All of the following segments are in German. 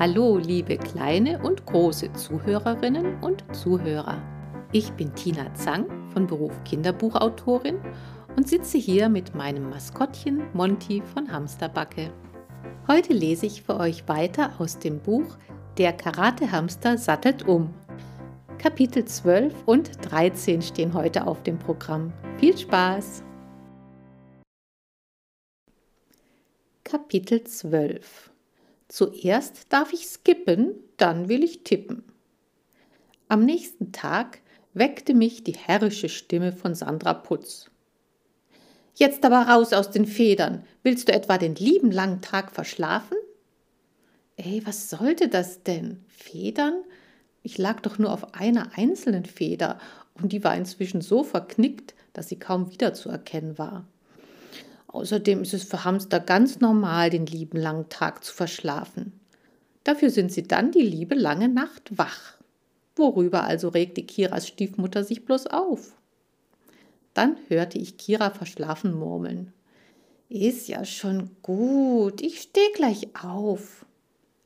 Hallo, liebe kleine und große Zuhörerinnen und Zuhörer. Ich bin Tina Zang von Beruf Kinderbuchautorin und sitze hier mit meinem Maskottchen Monty von Hamsterbacke. Heute lese ich für euch weiter aus dem Buch Der Karatehamster sattelt um. Kapitel 12 und 13 stehen heute auf dem Programm. Viel Spaß! Kapitel 12 Zuerst darf ich skippen, dann will ich tippen. Am nächsten Tag weckte mich die herrische Stimme von Sandra Putz. Jetzt aber raus aus den Federn. Willst du etwa den lieben langen Tag verschlafen? Ey, was sollte das denn? Federn? Ich lag doch nur auf einer einzelnen Feder und die war inzwischen so verknickt, dass sie kaum wiederzuerkennen war. Außerdem ist es für Hamster ganz normal, den lieben langen Tag zu verschlafen. Dafür sind sie dann die liebe lange Nacht wach. Worüber also regte Kiras Stiefmutter sich bloß auf? Dann hörte ich Kira verschlafen murmeln. Ist ja schon gut, ich steh gleich auf.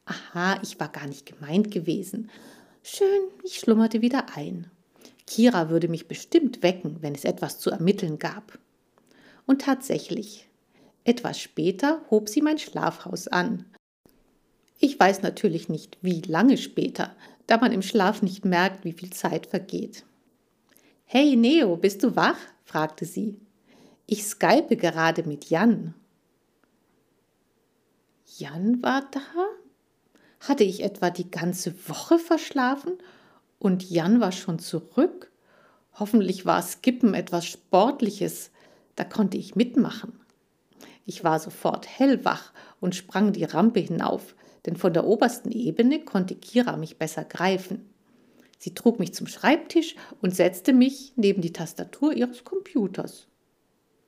Aha, ich war gar nicht gemeint gewesen. Schön, ich schlummerte wieder ein. Kira würde mich bestimmt wecken, wenn es etwas zu ermitteln gab. Und tatsächlich, etwas später hob sie mein Schlafhaus an. Ich weiß natürlich nicht, wie lange später, da man im Schlaf nicht merkt, wie viel Zeit vergeht. Hey Neo, bist du wach? fragte sie. Ich skype gerade mit Jan. Jan war da? Hatte ich etwa die ganze Woche verschlafen und Jan war schon zurück? Hoffentlich war Skippen etwas Sportliches, da konnte ich mitmachen. Ich war sofort hellwach und sprang die Rampe hinauf, denn von der obersten Ebene konnte Kira mich besser greifen. Sie trug mich zum Schreibtisch und setzte mich neben die Tastatur ihres Computers.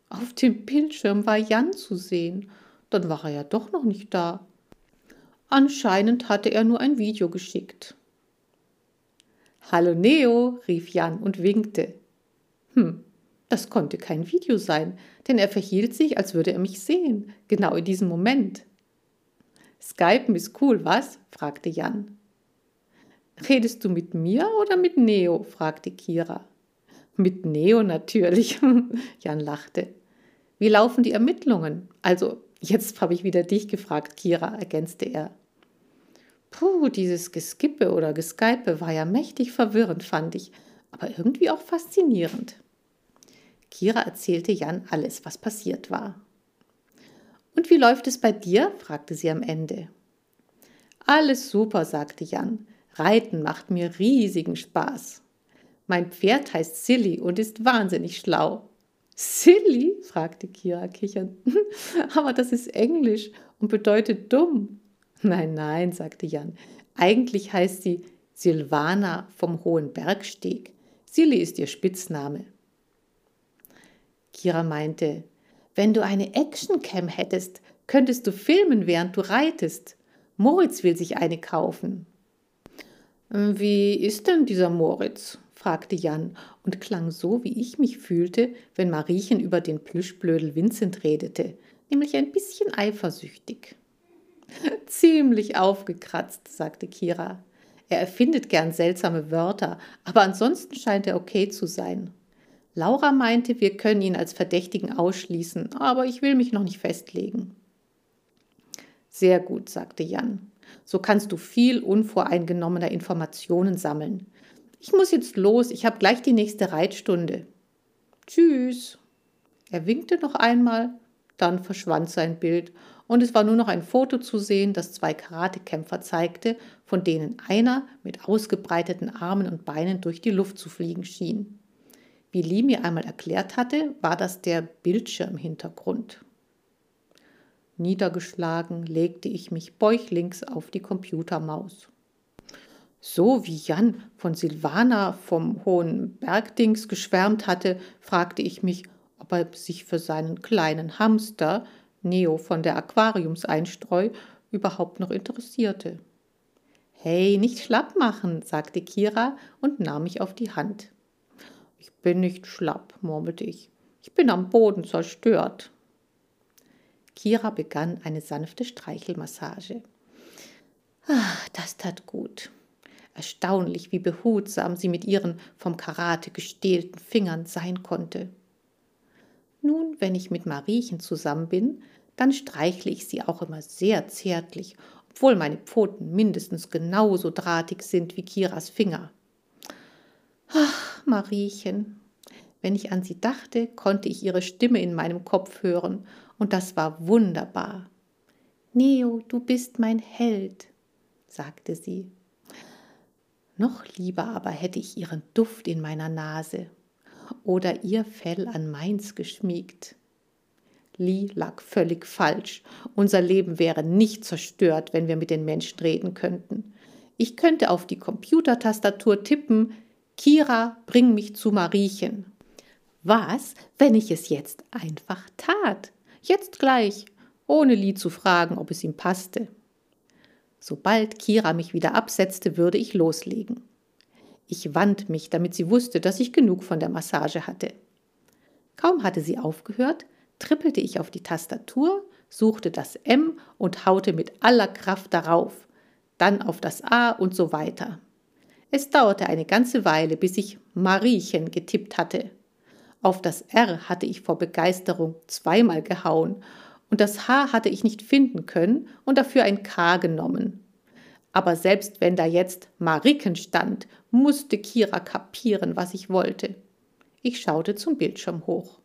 Auf dem Bildschirm war Jan zu sehen, dann war er ja doch noch nicht da. Anscheinend hatte er nur ein Video geschickt. Hallo Neo, rief Jan und winkte. Hm, das konnte kein Video sein, denn er verhielt sich, als würde er mich sehen, genau in diesem Moment. Skypen ist cool, was? fragte Jan. Redest du mit mir oder mit Neo? fragte Kira. Mit Neo natürlich, Jan lachte. Wie laufen die Ermittlungen? Also, jetzt habe ich wieder dich gefragt, Kira, ergänzte er. Puh, dieses Geskippe oder Geskype war ja mächtig verwirrend, fand ich, aber irgendwie auch faszinierend. Kira erzählte Jan alles, was passiert war. Und wie läuft es bei dir? fragte sie am Ende. Alles super, sagte Jan. Reiten macht mir riesigen Spaß. Mein Pferd heißt Silly und ist wahnsinnig schlau. Silly? fragte Kira kichernd. Aber das ist Englisch und bedeutet dumm. Nein, nein, sagte Jan. Eigentlich heißt sie Silvana vom Hohen Bergsteg. Silly ist ihr Spitzname. Kira meinte, wenn du eine Actioncam hättest, könntest du filmen, während du reitest. Moritz will sich eine kaufen. Wie ist denn dieser Moritz? fragte Jan und klang so, wie ich mich fühlte, wenn Mariechen über den Plüschblödel Vincent redete, nämlich ein bisschen eifersüchtig. Ziemlich aufgekratzt, sagte Kira. Er erfindet gern seltsame Wörter, aber ansonsten scheint er okay zu sein. Laura meinte, wir können ihn als Verdächtigen ausschließen, aber ich will mich noch nicht festlegen. Sehr gut, sagte Jan. So kannst du viel unvoreingenommener Informationen sammeln. Ich muss jetzt los, ich habe gleich die nächste Reitstunde. Tschüss. Er winkte noch einmal, dann verschwand sein Bild und es war nur noch ein Foto zu sehen, das zwei Karatekämpfer zeigte, von denen einer mit ausgebreiteten Armen und Beinen durch die Luft zu fliegen schien. Wie Lee mir einmal erklärt hatte, war das der Bildschirmhintergrund. Niedergeschlagen legte ich mich bäuchlings auf die Computermaus. So wie Jan von Silvana vom hohen Bergdings geschwärmt hatte, fragte ich mich, ob er sich für seinen kleinen Hamster, Neo von der Aquariumseinstreu, überhaupt noch interessierte. Hey, nicht schlapp machen, sagte Kira und nahm mich auf die Hand. Ich bin nicht schlapp, murmelte ich. Ich bin am Boden zerstört. Kira begann eine sanfte Streichelmassage. Ah, das tat gut. Erstaunlich, wie behutsam sie mit ihren vom Karate gestählten Fingern sein konnte. Nun, wenn ich mit Mariechen zusammen bin, dann streichle ich sie auch immer sehr zärtlich, obwohl meine Pfoten mindestens genauso drahtig sind wie Kiras Finger. Ach, Mariechen. Wenn ich an sie dachte, konnte ich ihre Stimme in meinem Kopf hören, und das war wunderbar. Neo, du bist mein Held, sagte sie. Noch lieber aber hätte ich ihren Duft in meiner Nase oder ihr Fell an meins geschmiegt. Lee lag völlig falsch. Unser Leben wäre nicht zerstört, wenn wir mit den Menschen reden könnten. Ich könnte auf die Computertastatur tippen, Kira, bring mich zu Mariechen. Was, wenn ich es jetzt einfach tat? Jetzt gleich, ohne Lee zu fragen, ob es ihm passte. Sobald Kira mich wieder absetzte, würde ich loslegen. Ich wand mich, damit sie wusste, dass ich genug von der Massage hatte. Kaum hatte sie aufgehört, trippelte ich auf die Tastatur, suchte das M und haute mit aller Kraft darauf, dann auf das A und so weiter. Es dauerte eine ganze Weile, bis ich Mariechen getippt hatte. Auf das R hatte ich vor Begeisterung zweimal gehauen und das H hatte ich nicht finden können und dafür ein K genommen. Aber selbst wenn da jetzt Mariken stand, musste Kira kapieren, was ich wollte. Ich schaute zum Bildschirm hoch.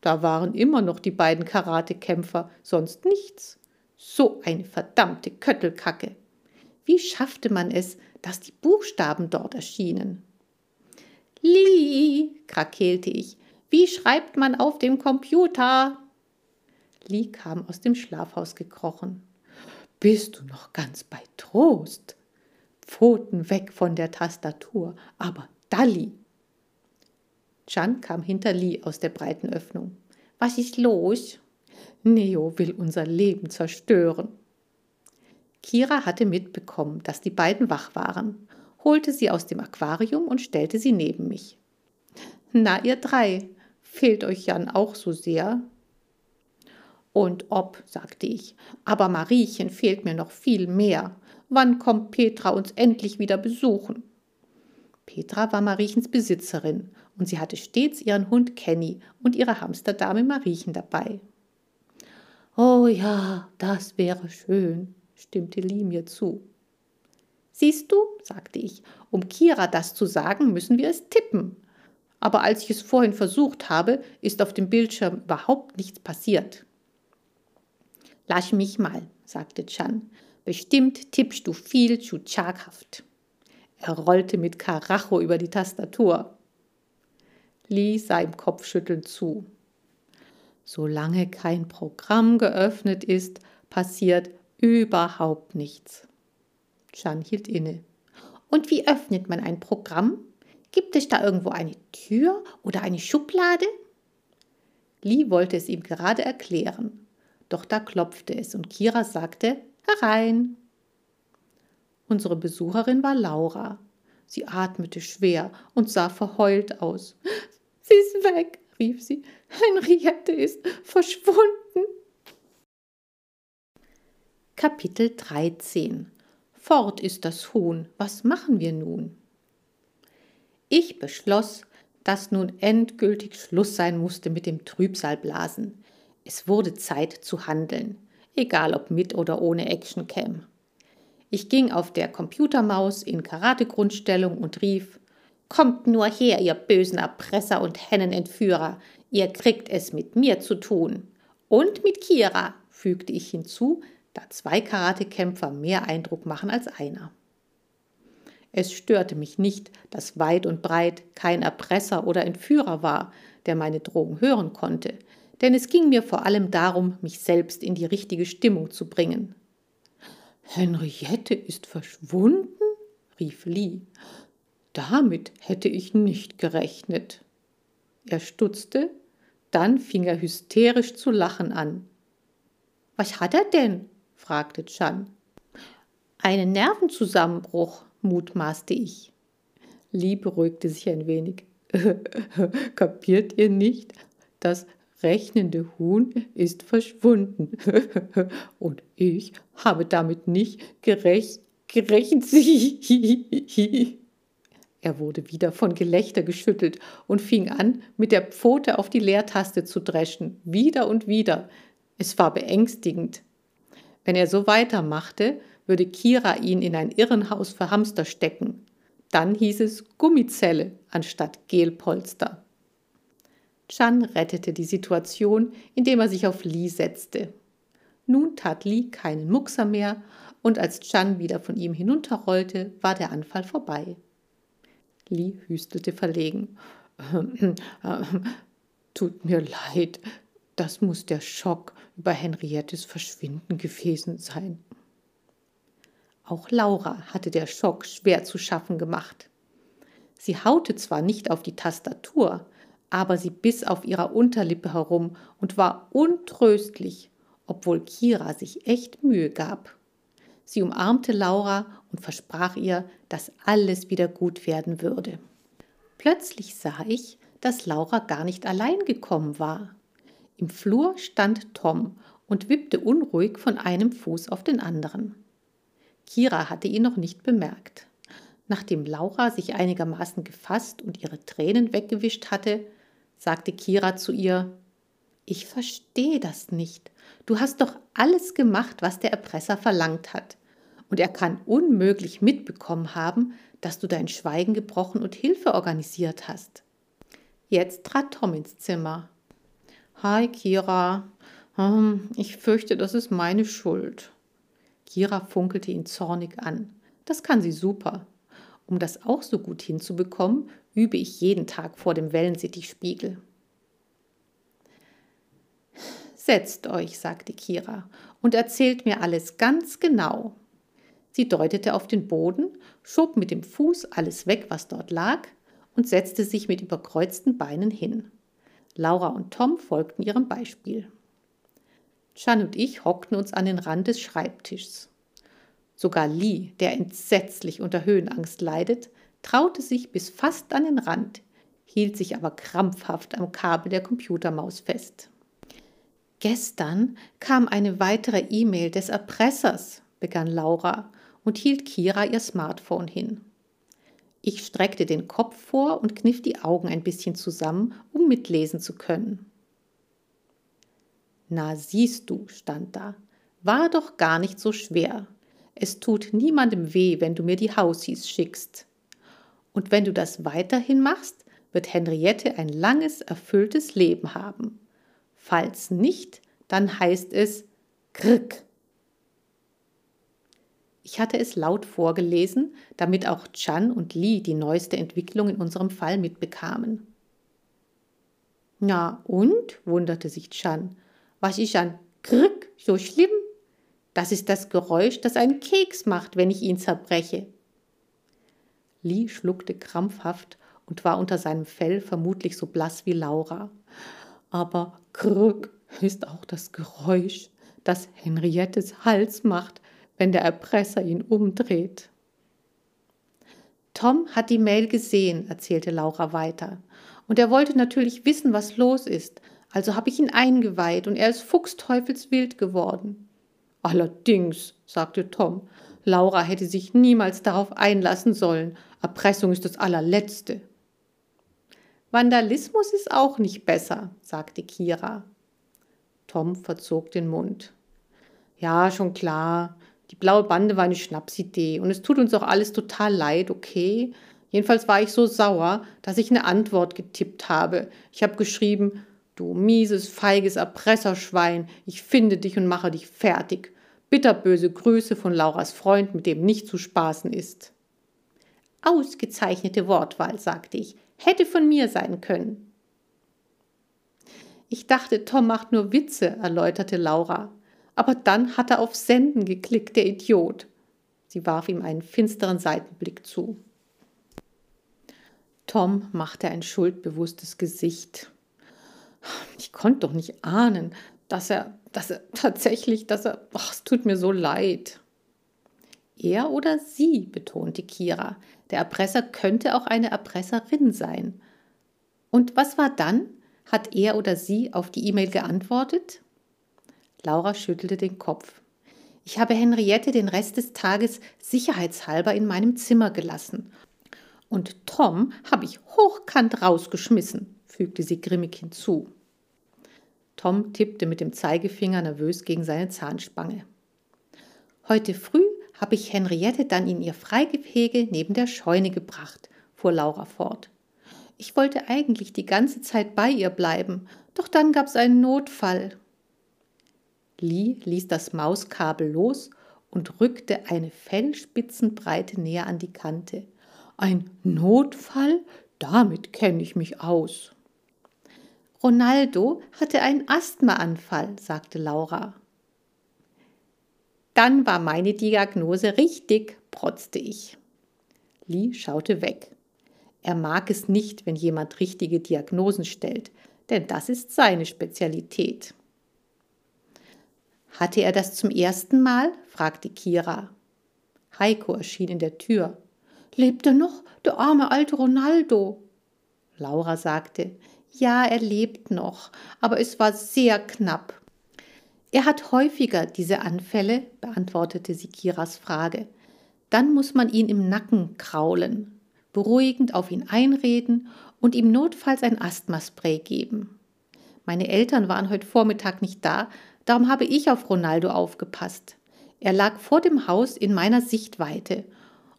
Da waren immer noch die beiden Karatekämpfer, sonst nichts. So eine verdammte Köttelkacke. Wie schaffte man es, dass die Buchstaben dort erschienen? Lee, krakeelte ich, wie schreibt man auf dem Computer? Lee kam aus dem Schlafhaus gekrochen. Bist du noch ganz bei Trost? Pfoten weg von der Tastatur, aber Dalli, Chan kam hinter Lee aus der breiten Öffnung. Was ist los? Neo will unser Leben zerstören. Kira hatte mitbekommen, dass die beiden wach waren, holte sie aus dem Aquarium und stellte sie neben mich. Na, ihr drei, fehlt euch Jan auch so sehr? Und ob, sagte ich, aber Mariechen fehlt mir noch viel mehr. Wann kommt Petra uns endlich wieder besuchen? Petra war Mariechens Besitzerin und sie hatte stets ihren Hund Kenny und ihre Hamsterdame Mariechen dabei. Oh ja, das wäre schön, stimmte Lee mir zu. Siehst du, sagte ich, um Kira das zu sagen, müssen wir es tippen. Aber als ich es vorhin versucht habe, ist auf dem Bildschirm überhaupt nichts passiert. Lass mich mal, sagte Chan. Bestimmt tippst du viel zu zaghaft. Er rollte mit Karacho über die Tastatur. Lee sah ihm kopfschüttelnd zu. Solange kein Programm geöffnet ist, passiert überhaupt nichts. Chan hielt inne. Und wie öffnet man ein Programm? Gibt es da irgendwo eine Tür oder eine Schublade? Lee wollte es ihm gerade erklären, doch da klopfte es und Kira sagte Herein. Unsere Besucherin war Laura. Sie atmete schwer und sah verheult aus. Sie ist weg, rief sie. Henriette ist verschwunden. Kapitel 13 Fort ist das Huhn. Was machen wir nun? Ich beschloss, dass nun endgültig Schluss sein musste mit dem Trübsalblasen. Es wurde Zeit zu handeln, egal ob mit oder ohne Actioncam. Ich ging auf der Computermaus in Karate-Grundstellung und rief: Kommt nur her, ihr bösen Erpresser und Hennenentführer, ihr kriegt es mit mir zu tun. Und mit Kira, fügte ich hinzu, da zwei Karatekämpfer mehr Eindruck machen als einer. Es störte mich nicht, dass weit und breit kein Erpresser oder Entführer war, der meine Drohung hören konnte, denn es ging mir vor allem darum, mich selbst in die richtige Stimmung zu bringen. Henriette ist verschwunden? rief Lee. Damit hätte ich nicht gerechnet. Er stutzte, dann fing er hysterisch zu lachen an. Was hat er denn? Fragte Chan. Einen Nervenzusammenbruch, mutmaßte ich. Lee beruhigte sich ein wenig. Kapiert ihr nicht, dass rechnende Huhn ist verschwunden. Und ich habe damit nicht gerecht, gerechnet. Er wurde wieder von Gelächter geschüttelt und fing an, mit der Pfote auf die Leertaste zu dreschen, wieder und wieder. Es war beängstigend. Wenn er so weitermachte, würde Kira ihn in ein Irrenhaus für Hamster stecken. Dann hieß es Gummizelle anstatt Gelpolster. Chan rettete die Situation, indem er sich auf Lee setzte. Nun tat Lee keinen Muckser mehr, und als Chan wieder von ihm hinunterrollte, war der Anfall vorbei. Lee hüstelte verlegen. Tut mir leid, das muss der Schock über Henriettes Verschwinden gewesen sein. Auch Laura hatte der Schock schwer zu schaffen gemacht. Sie haute zwar nicht auf die Tastatur, aber sie biss auf ihrer Unterlippe herum und war untröstlich, obwohl Kira sich echt Mühe gab. Sie umarmte Laura und versprach ihr, dass alles wieder gut werden würde. Plötzlich sah ich, dass Laura gar nicht allein gekommen war. Im Flur stand Tom und wippte unruhig von einem Fuß auf den anderen. Kira hatte ihn noch nicht bemerkt. Nachdem Laura sich einigermaßen gefasst und ihre Tränen weggewischt hatte, sagte Kira zu ihr Ich verstehe das nicht. Du hast doch alles gemacht, was der Erpresser verlangt hat und er kann unmöglich mitbekommen haben, dass du dein Schweigen gebrochen und Hilfe organisiert hast. Jetzt trat Tom ins Zimmer. Hi, Kira. Hm, ich fürchte, das ist meine Schuld. Kira funkelte ihn zornig an. Das kann sie super. Um das auch so gut hinzubekommen, übe ich jeden Tag vor dem Wellensittichspiegel. Setzt euch, sagte Kira, und erzählt mir alles ganz genau. Sie deutete auf den Boden, schob mit dem Fuß alles weg, was dort lag, und setzte sich mit überkreuzten Beinen hin. Laura und Tom folgten ihrem Beispiel. Chan und ich hockten uns an den Rand des Schreibtischs. Sogar Lee, der entsetzlich unter Höhenangst leidet, traute sich bis fast an den Rand, hielt sich aber krampfhaft am Kabel der Computermaus fest. Gestern kam eine weitere E-Mail des Erpressers, begann Laura und hielt Kira ihr Smartphone hin. Ich streckte den Kopf vor und kniff die Augen ein bisschen zusammen, um mitlesen zu können. Na siehst du, stand da, war doch gar nicht so schwer. Es tut niemandem weh, wenn du mir die Hausies schickst. Und wenn du das weiterhin machst, wird Henriette ein langes, erfülltes Leben haben. Falls nicht, dann heißt es Krk. Ich hatte es laut vorgelesen, damit auch Chan und Lee die neueste Entwicklung in unserem Fall mitbekamen. Na und? wunderte sich Chan. Was ist an Krück so schlimm? Das ist das Geräusch, das ein Keks macht, wenn ich ihn zerbreche. Lee schluckte krampfhaft und war unter seinem Fell vermutlich so blass wie Laura. Aber Krück ist auch das Geräusch, das Henriettes Hals macht, wenn der Erpresser ihn umdreht. Tom hat die Mail gesehen, erzählte Laura weiter. Und er wollte natürlich wissen, was los ist. Also habe ich ihn eingeweiht und er ist fuchsteufelswild geworden. Allerdings, sagte Tom, Laura hätte sich niemals darauf einlassen sollen. Erpressung ist das allerletzte. Vandalismus ist auch nicht besser, sagte Kira. Tom verzog den Mund. Ja, schon klar. Die blaue Bande war eine Schnapsidee und es tut uns auch alles total leid, okay? Jedenfalls war ich so sauer, dass ich eine Antwort getippt habe. Ich habe geschrieben, du mieses, feiges Erpresserschwein, ich finde dich und mache dich fertig. Bitterböse Grüße von Lauras Freund, mit dem nicht zu spaßen ist. Ausgezeichnete Wortwahl, sagte ich, hätte von mir sein können. Ich dachte, Tom macht nur Witze, erläuterte Laura aber dann hat er auf Senden geklickt, der Idiot. Sie warf ihm einen finsteren Seitenblick zu. Tom machte ein schuldbewusstes Gesicht. Ich konnte doch nicht ahnen, dass er, dass er tatsächlich, dass er, ach, es tut mir so leid. Er oder sie, betonte Kira. Der Erpresser könnte auch eine Erpresserin sein. Und was war dann? Hat er oder sie auf die E-Mail geantwortet? Laura schüttelte den Kopf. Ich habe Henriette den Rest des Tages sicherheitshalber in meinem Zimmer gelassen. Und Tom habe ich hochkant rausgeschmissen, fügte sie grimmig hinzu. Tom tippte mit dem Zeigefinger nervös gegen seine Zahnspange. Heute früh habe ich Henriette dann in ihr Freigehege neben der Scheune gebracht, fuhr Laura fort. Ich wollte eigentlich die ganze Zeit bei ihr bleiben, doch dann gab's einen Notfall. Lee ließ das Mauskabel los und rückte eine Fellspitzenbreite näher an die Kante. Ein Notfall? Damit kenne ich mich aus. Ronaldo hatte einen Asthmaanfall, sagte Laura. Dann war meine Diagnose richtig, protzte ich. Lee schaute weg. Er mag es nicht, wenn jemand richtige Diagnosen stellt, denn das ist seine Spezialität. Hatte er das zum ersten Mal? fragte Kira. Heiko erschien in der Tür. Lebt er noch, der arme alte Ronaldo? Laura sagte, ja, er lebt noch, aber es war sehr knapp. Er hat häufiger diese Anfälle, beantwortete sie Kiras Frage. Dann muss man ihn im Nacken kraulen beruhigend auf ihn einreden und ihm notfalls ein Asthmaspray geben. Meine Eltern waren heute Vormittag nicht da, darum habe ich auf Ronaldo aufgepasst. Er lag vor dem Haus in meiner Sichtweite.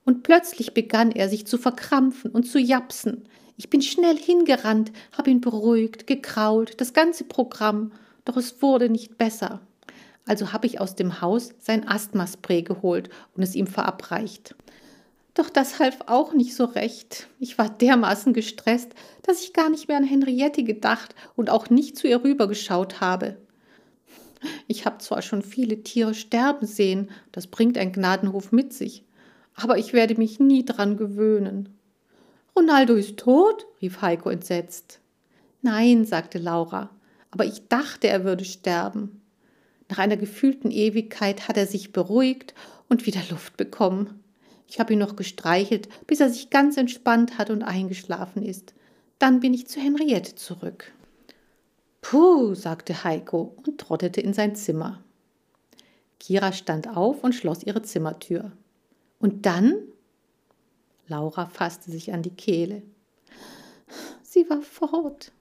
Und plötzlich begann er sich zu verkrampfen und zu japsen. Ich bin schnell hingerannt, habe ihn beruhigt, gekrault, das ganze Programm, doch es wurde nicht besser. Also habe ich aus dem Haus sein Asthmaspray geholt und es ihm verabreicht. Doch das half auch nicht so recht. Ich war dermaßen gestresst, dass ich gar nicht mehr an Henriette gedacht und auch nicht zu ihr rübergeschaut habe. Ich habe zwar schon viele Tiere sterben sehen, das bringt ein Gnadenhof mit sich, aber ich werde mich nie dran gewöhnen. Ronaldo ist tot? rief Heiko entsetzt. Nein, sagte Laura, aber ich dachte, er würde sterben. Nach einer gefühlten Ewigkeit hat er sich beruhigt und wieder Luft bekommen. Ich habe ihn noch gestreichelt, bis er sich ganz entspannt hat und eingeschlafen ist. Dann bin ich zu Henriette zurück. Puh, sagte Heiko und trottete in sein Zimmer. Kira stand auf und schloss ihre Zimmertür. Und dann? Laura fasste sich an die Kehle. Sie war fort.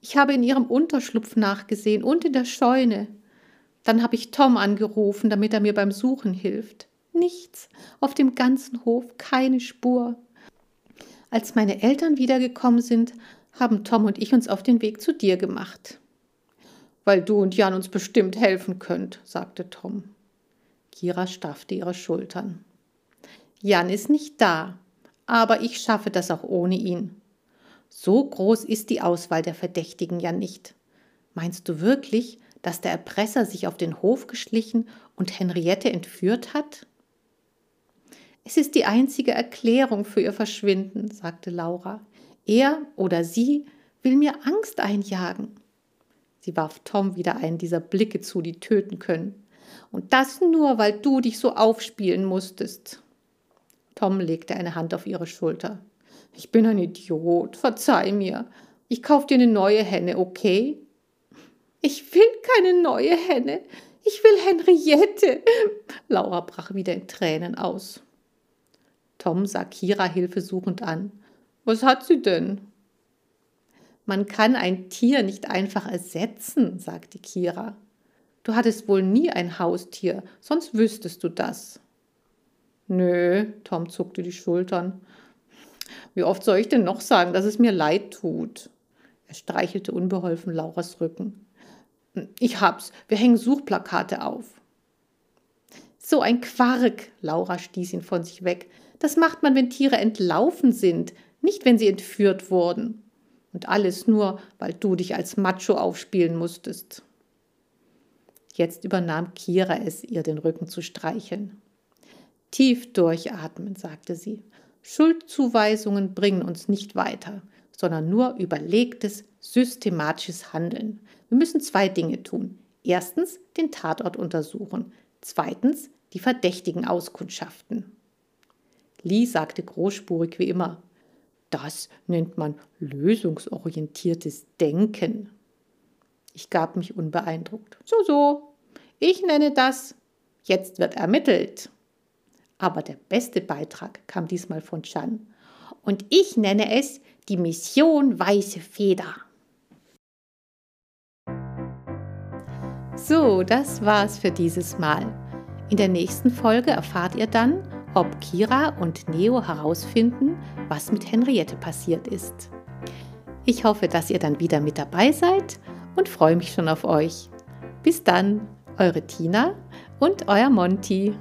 Ich habe in ihrem Unterschlupf nachgesehen und in der Scheune. Dann habe ich Tom angerufen, damit er mir beim Suchen hilft. Nichts, auf dem ganzen Hof keine Spur. Als meine Eltern wiedergekommen sind, haben Tom und ich uns auf den Weg zu dir gemacht. Weil du und Jan uns bestimmt helfen könnt, sagte Tom. Kira straffte ihre Schultern. Jan ist nicht da, aber ich schaffe das auch ohne ihn. So groß ist die Auswahl der Verdächtigen ja nicht. Meinst du wirklich, dass der Erpresser sich auf den Hof geschlichen und Henriette entführt hat? Es ist die einzige Erklärung für ihr Verschwinden, sagte Laura. Er oder sie will mir Angst einjagen. Sie warf Tom wieder einen dieser Blicke zu, die töten können. Und das nur, weil du dich so aufspielen musstest. Tom legte eine Hand auf ihre Schulter. Ich bin ein Idiot, verzeih mir. Ich kauf dir eine neue Henne, okay? Ich will keine neue Henne. Ich will Henriette. Laura brach wieder in Tränen aus. Tom sah Kira hilfesuchend an. Was hat sie denn? Man kann ein Tier nicht einfach ersetzen, sagte Kira. Du hattest wohl nie ein Haustier, sonst wüsstest du das. Nö, Tom zuckte die Schultern. Wie oft soll ich denn noch sagen, dass es mir leid tut? Er streichelte unbeholfen Lauras Rücken. Ich hab's, wir hängen Suchplakate auf. So ein Quark, Laura stieß ihn von sich weg. Das macht man, wenn Tiere entlaufen sind, nicht wenn sie entführt wurden. Und alles nur, weil du dich als Macho aufspielen musstest. Jetzt übernahm Kira es, ihr den Rücken zu streicheln. Tief durchatmen, sagte sie. Schuldzuweisungen bringen uns nicht weiter, sondern nur überlegtes, systematisches Handeln. Wir müssen zwei Dinge tun. Erstens den Tatort untersuchen. Zweitens die Verdächtigen auskundschaften. Lee sagte großspurig wie immer, das nennt man lösungsorientiertes Denken. Ich gab mich unbeeindruckt. So, so. Ich nenne das, jetzt wird ermittelt. Aber der beste Beitrag kam diesmal von Chan. Und ich nenne es die Mission Weiße Feder. So, das war's für dieses Mal. In der nächsten Folge erfahrt ihr dann, ob Kira und Neo herausfinden, was mit Henriette passiert ist. Ich hoffe, dass ihr dann wieder mit dabei seid und freue mich schon auf euch. Bis dann, eure Tina und euer Monty.